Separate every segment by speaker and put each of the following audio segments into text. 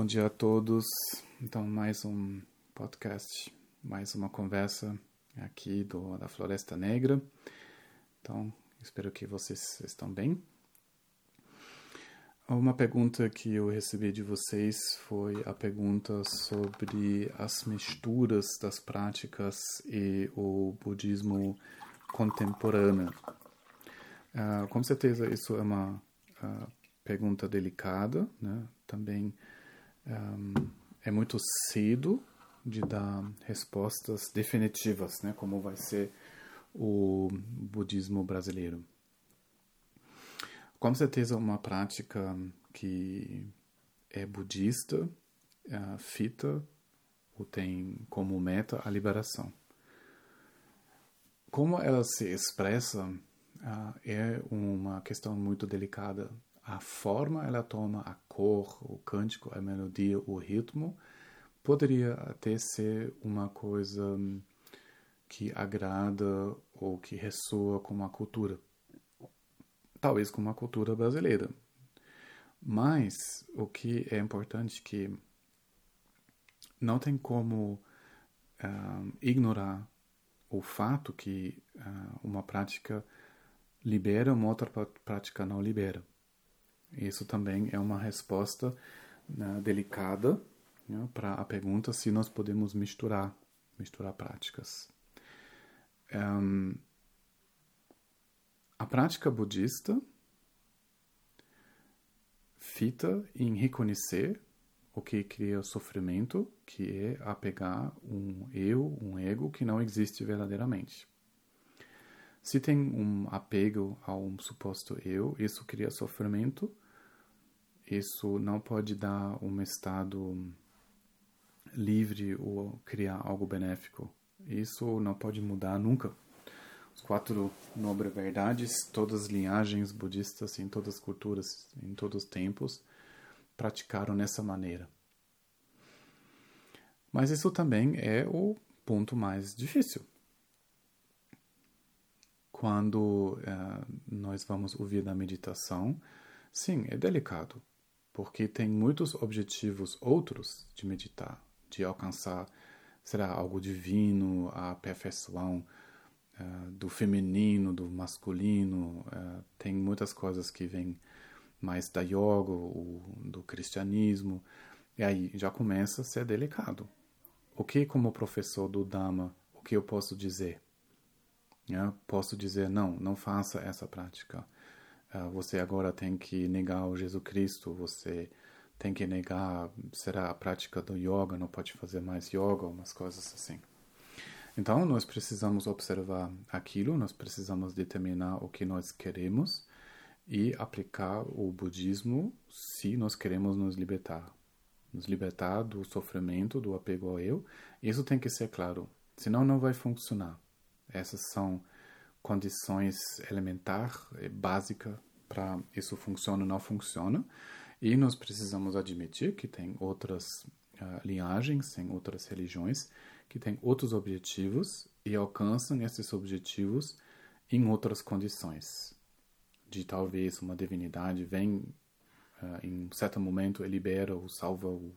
Speaker 1: Bom dia a todos. Então, mais um podcast, mais uma conversa aqui do, da Floresta Negra. Então, espero que vocês estão bem. Uma pergunta que eu recebi de vocês foi a pergunta sobre as misturas das práticas e o budismo contemporâneo. Uh, com certeza, isso é uma uh, pergunta delicada, né? Também é muito cedo de dar respostas definitivas, né? Como vai ser o budismo brasileiro. Com certeza, uma prática que é budista, uh, fita, ou tem como meta a liberação. Como ela se expressa uh, é uma questão muito delicada a forma ela toma, a cor, o cântico, a melodia, o ritmo, poderia até ser uma coisa hum, que agrada ou que ressoa com a cultura. Talvez com uma cultura brasileira. Mas o que é importante é que não tem como uh, ignorar o fato que uh, uma prática libera, uma outra prática não libera. Isso também é uma resposta né, delicada né, para a pergunta se nós podemos misturar, misturar práticas. Um, a prática budista fita em reconhecer o que cria sofrimento, que é apegar um eu, um ego que não existe verdadeiramente. Se tem um apego a um suposto eu, isso cria sofrimento isso não pode dar um estado livre ou criar algo benéfico. Isso não pode mudar nunca. Os quatro nobres verdades, todas as linhagens budistas, em todas as culturas, em todos os tempos, praticaram nessa maneira. Mas isso também é o ponto mais difícil. Quando uh, nós vamos ouvir na meditação, sim, é delicado porque tem muitos objetivos outros de meditar, de alcançar, será algo divino, a perfeição uh, do feminino, do masculino, uh, tem muitas coisas que vêm mais da yoga, do cristianismo, e aí já começa a ser delicado. O que, como professor do Dhamma, o que eu posso dizer? Eu posso dizer, não, não faça essa prática você agora tem que negar o Jesus Cristo, você tem que negar, será a prática do yoga, não pode fazer mais yoga, umas coisas assim. Então, nós precisamos observar aquilo, nós precisamos determinar o que nós queremos e aplicar o budismo se nós queremos nos libertar. Nos libertar do sofrimento, do apego ao eu. Isso tem que ser claro, senão não vai funcionar. Essas são condições elementar, eh, básica para isso funciona ou não funciona. E nós precisamos admitir que tem outras uh, linhagens, tem outras religiões que têm outros objetivos e alcançam esses objetivos em outras condições. De talvez uma divindade vem uh, em um certo momento e libera ou salva o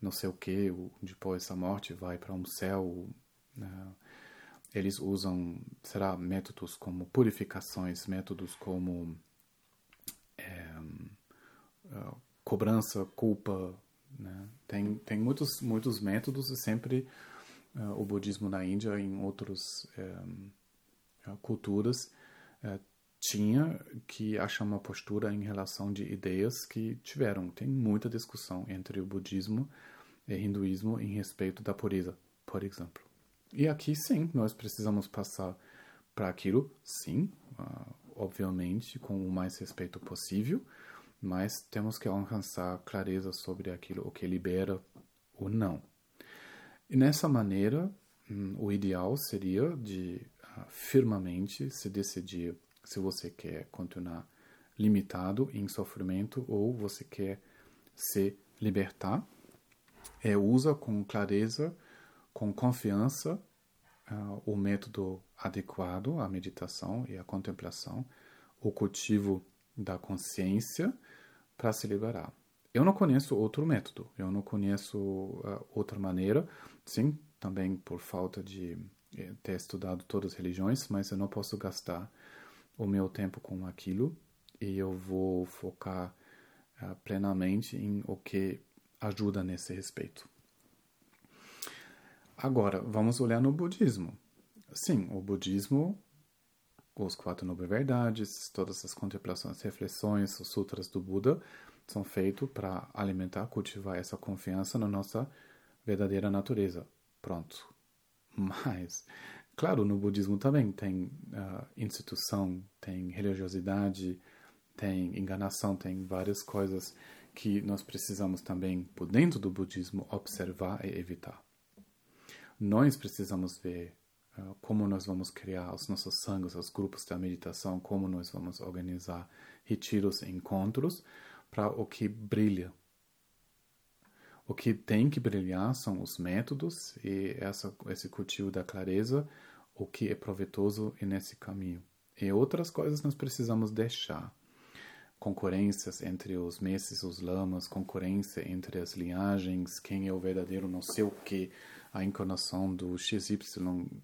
Speaker 1: não sei o que, depois da morte vai para um céu. Uh, eles usam, será, métodos como purificações, métodos como é, uh, cobrança, culpa. Né? Tem, tem muitos, muitos métodos e sempre uh, o budismo na Índia em outras uh, culturas tinha que achar uma postura em relação de ideias que tiveram. Tem muita discussão entre o budismo e o hinduísmo em respeito da pureza, por exemplo. E aqui sim, nós precisamos passar para aquilo, sim, uh, obviamente, com o mais respeito possível, mas temos que alcançar clareza sobre aquilo o que libera ou não. E nessa maneira, hum, o ideal seria de uh, firmemente se decidir se você quer continuar limitado em sofrimento ou você quer se libertar. É, usa com clareza, com confiança uh, o método adequado à meditação e à contemplação, o cultivo da consciência para se liberar. eu não conheço outro método, eu não conheço uh, outra maneira, sim, também por falta de eh, ter estudado todas as religiões, mas eu não posso gastar o meu tempo com aquilo e eu vou focar uh, plenamente em o que ajuda nesse respeito. Agora, vamos olhar no budismo. Sim, o budismo, os quatro nobres verdades, todas as contemplações, reflexões, os sutras do Buda são feitos para alimentar, cultivar essa confiança na nossa verdadeira natureza. Pronto. Mas, claro, no budismo também tem uh, instituição, tem religiosidade, tem enganação, tem várias coisas que nós precisamos também, por dentro do budismo, observar e evitar. Nós precisamos ver uh, como nós vamos criar os nossos sangues, os grupos da meditação, como nós vamos organizar retiros e encontros para o que brilha. O que tem que brilhar são os métodos e essa, esse cultivo da clareza, o que é proveitoso nesse caminho. E outras coisas nós precisamos deixar. Concorrências entre os mestres, os lamas, concorrência entre as linhagens, quem é o verdadeiro não sei o que, a encarnação do XY,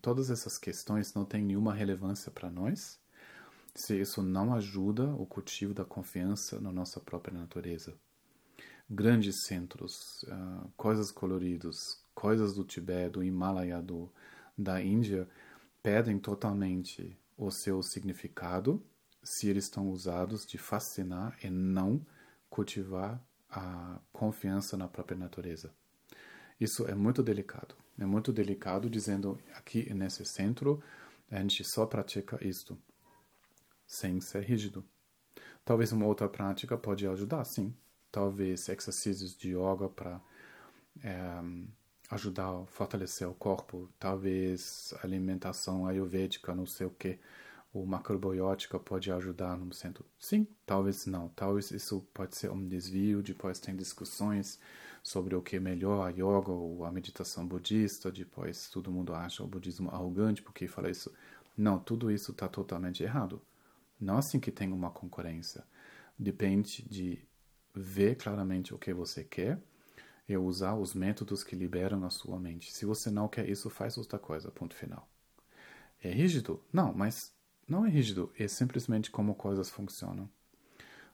Speaker 1: todas essas questões não têm nenhuma relevância para nós se isso não ajuda o cultivo da confiança na nossa própria natureza. Grandes centros, uh, coisas coloridas, coisas do Tibete, do Himalaia, do, da Índia, perdem totalmente o seu significado se eles estão usados de fascinar e não cultivar a confiança na própria natureza. Isso é muito delicado. É muito delicado dizendo aqui nesse centro a gente só pratica isto sem ser rígido. Talvez uma outra prática pode ajudar, sim. Talvez exercícios de yoga para é, eh, ajudar a fortalecer o corpo. Talvez alimentação ayurvédica, não sei o que. O macrobiótica pode ajudar no centro. Sim, talvez não. Talvez isso pode ser um desvio. Depois tem discussões sobre o que é melhor, a yoga ou a meditação budista. Depois todo mundo acha o budismo arrogante porque fala isso. Não, tudo isso está totalmente errado. Não assim que tem uma concorrência. Depende de ver claramente o que você quer e usar os métodos que liberam a sua mente. Se você não quer isso, faz outra coisa. Ponto final. É rígido? Não, mas não é rígido. É simplesmente como coisas funcionam.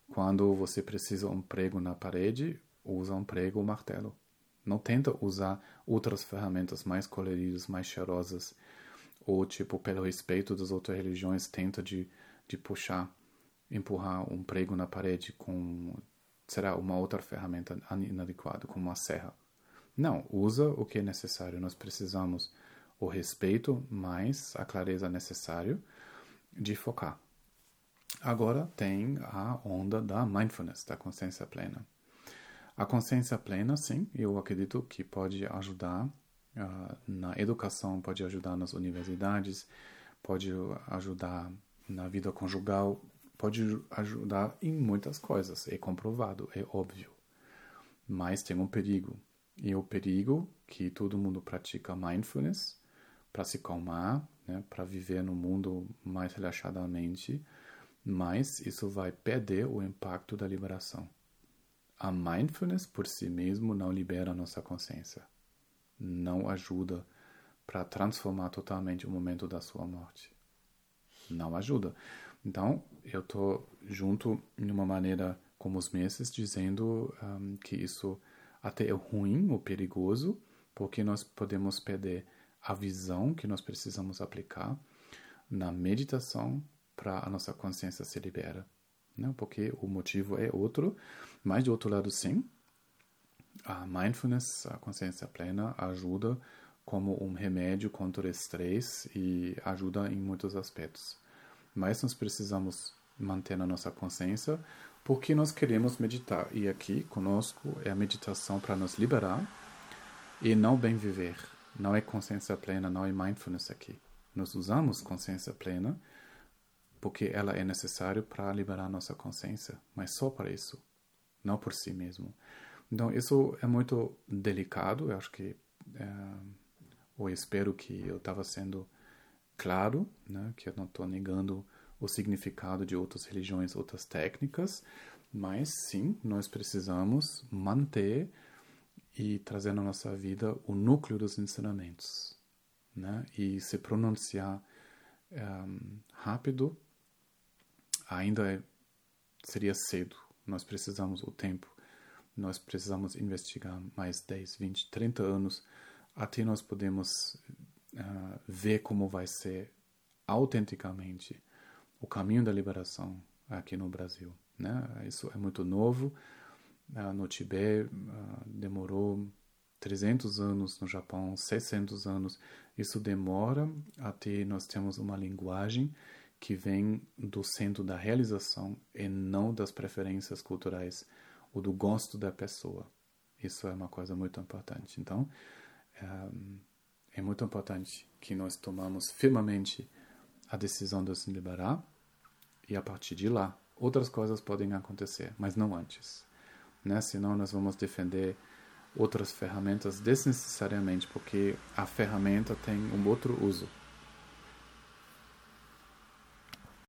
Speaker 1: Quando você precisa um prego na parede, usa um prego ou um martelo. Não tenta usar outras ferramentas mais coloridas, mais cheirosas, ou tipo, pelo respeito das outras religiões, tenta de de puxar, empurrar um prego na parede com, será, uma outra ferramenta inadequada, como uma serra. Não, usa o que é necessário. Nós precisamos o respeito mais a clareza necessário de focar. Agora tem a onda da mindfulness, da consciência plena. A consciência plena, sim, eu acredito que pode ajudar uh, na educação, pode ajudar nas universidades, pode ajudar na vida conjugal pode ajudar em muitas coisas, é comprovado, é óbvio. Mas tem um perigo. E o perigo que todo mundo pratica mindfulness para se calmar, né, para viver no mundo mais relaxadamente, mas isso vai perder o impacto da liberação. A mindfulness por si mesmo não libera a nossa consciência. Não ajuda para transformar totalmente o momento da sua morte não ajuda. Então, eu estou junto de uma maneira como os meses, dizendo um, que isso até é ruim ou perigoso, porque nós podemos perder a visão que nós precisamos aplicar na meditação para a nossa consciência se libera. Né? Porque o motivo é outro, mas de outro lado, sim, a mindfulness, a consciência plena, ajuda como um remédio contra o estresse e ajuda em muitos aspectos mas nós precisamos manter a nossa consciência porque nós queremos meditar. E aqui conosco é a meditação para nos liberar e não bem viver. Não é consciência plena, não é mindfulness aqui. Nós usamos consciência plena porque ela é necessária para liberar nossa consciência, mas só para isso, não por si mesmo. Então, isso é muito delicado. Eu acho que, é, ou espero que eu estava sendo claro, né, que eu não estou negando o significado de outras religiões, outras técnicas, mas sim, nós precisamos manter e trazer na nossa vida o núcleo dos ensinamentos, né? E se pronunciar um, eh, rápido ainda é, seria cedo. Nós precisamos o tempo. Nós precisamos investigar mais 10, 20, 30 anos até nós podemos uh, ver como vai ser autenticamente o caminho da liberação aqui no Brasil. Né? Isso é muito novo. Uh, no Tibete uh, demorou 300 anos, no Japão 600 anos. Isso demora até nós temos uma linguagem que vem do centro da realização e não das preferências culturais ou do gosto da pessoa. Isso é uma coisa muito importante. Então, é, é muito importante que nós tomamos firmemente a decisão de se liberar e a partir de lá outras coisas podem acontecer, mas não antes. Né? Senão nós vamos defender outras ferramentas desnecessariamente, porque a ferramenta tem um outro uso.